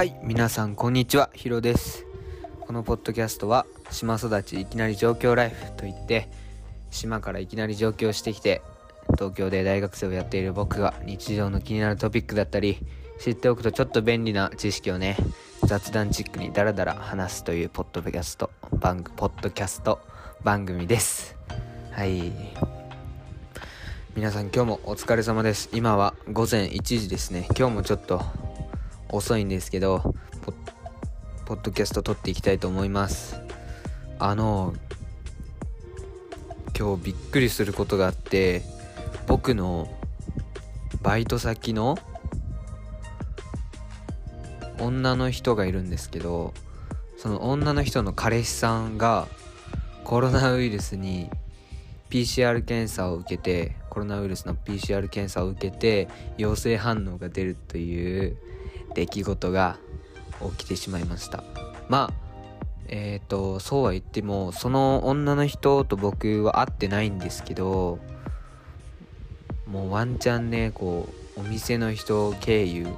はい皆さんこんにちはヒロです。このポッドキャストは島育ちいきなり上京ライフといって島からいきなり上京してきて東京で大学生をやっている僕が日常の気になるトピックだったり知っておくとちょっと便利な知識をね雑談チックにダラダラ話すというポッドキャスト番ポッドキャスト番組です。はい。皆さん今日もお疲れ様です。今は午前1時ですね。今日もちょっと遅いんですけどポポッドキャスト撮っていきたいと思います。あの今日びっくりすることがあって僕のバイト先の女の人がいるんですけどその女の人の彼氏さんがコロナウイルスに PCR 検査を受けてコロナウイルスの PCR 検査を受けて陽性反応が出るという出来事が起きてしまいました。まあえっ、ー、とそうは言ってもその女の人と僕は会ってないんですけどもうワンチャンねこうお店の人経由。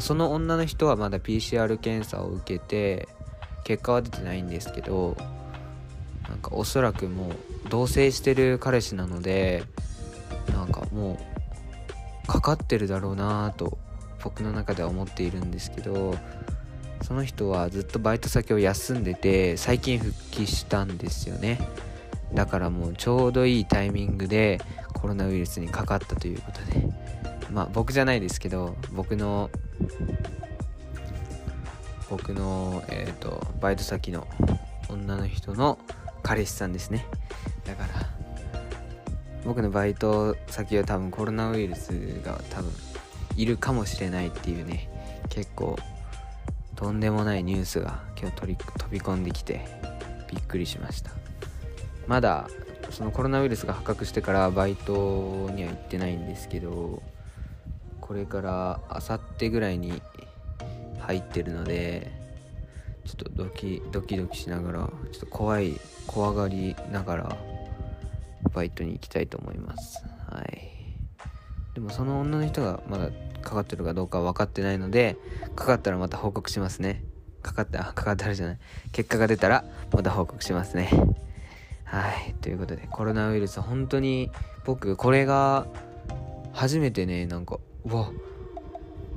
その女の人はまだ PCR 検査を受けて結果は出てないんですけどなんかおそらくもう同棲してる彼氏なのでなんかもうかかってるだろうなと僕の中では思っているんですけどその人はずっとバイト先を休んでて最近復帰したんですよね。だからもうちょうどいいタイミングでコロナウイルスにかかったということで。まあ僕じゃないですけど僕の僕のえっ、ー、とバイト先の女の人の彼氏さんですね。だから僕のバイト先は多分コロナウイルスが多分いるかもしれないっていうね結構とんでもないニュースが今日飛び込んできてびっくりしました。まだそのコロナウイルスが発覚してからバイトには行ってないんですけどこれからあさってぐらいに入ってるのでちょっとドキドキドキしながらちょっと怖い怖がりながらバイトに行きたいと思います。はい。でもその女の人がまだかかってるかどうか分かってないのでかかったらまた報告しますね。かかった かかったらじゃない。結果が出たらまた報告しますね。はい。ということでコロナウイルス本当に僕これが初めてねなんかうわ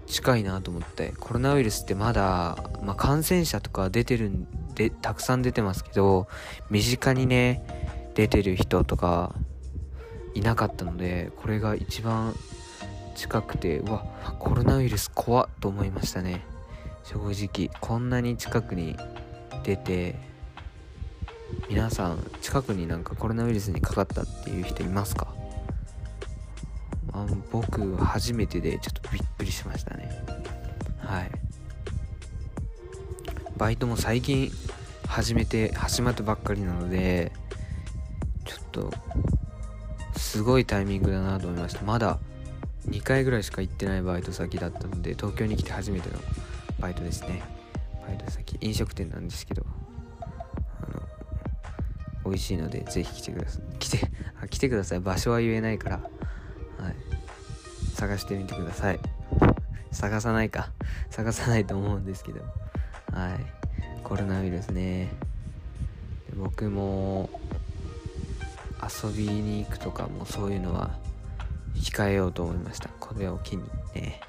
近いなと思って。コロナウイルスってまだ、まあ、感染者とか出てるんでたくさん出てますけど身近にね出てる人とかいなかったのでこれが一番近くてうわコロナウイルス怖っと思いましたね。正直こんなに近くに出て皆さん近くになんかコロナウイルスにかかったっていう人いますか？あ僕初めてでちょっとびっくりしましたね。はい。バイトも最近始めて始まったばっかりなのでちょっとすごいタイミングだなと思いました。まだ2回ぐらいしか行ってないバイト先だったので東京に来て初めてのバイトですね。バイト先飲食店なんですけどあの美味しいのでぜひ来てください。来てあ来てください。場所は言えないから。はい。探してみてください。探さないか。探さないと思うんですけど。はい。コロナウイルスね。僕も遊びに行くとかもそういうのは控えようと思いました。これを機にね。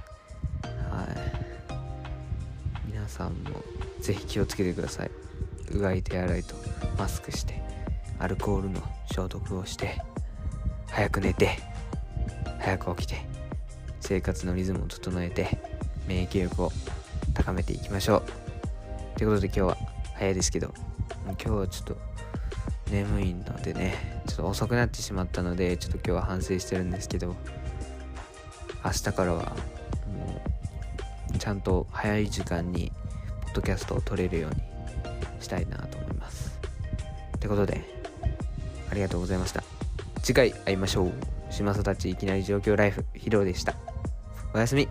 はい。皆さんもぜひ気をつけてください。うがい手洗いとマスクしてアルコールの消毒をして早く寝て早く起きて生活のリズムを整えて免疫力を高めていきましょう。ということで今日は早いですけど今日はちょっと眠いのでねちょっと遅くなってしまったのでちょっと今日は反省してるんですけど明日からはもうちゃんと早い時間にポッドキャストを撮れるようにしたいなと思います。ってことでありがとうございました。次回会いましょう。島育ちいきなり状況ライフヒロでした。おやすみ。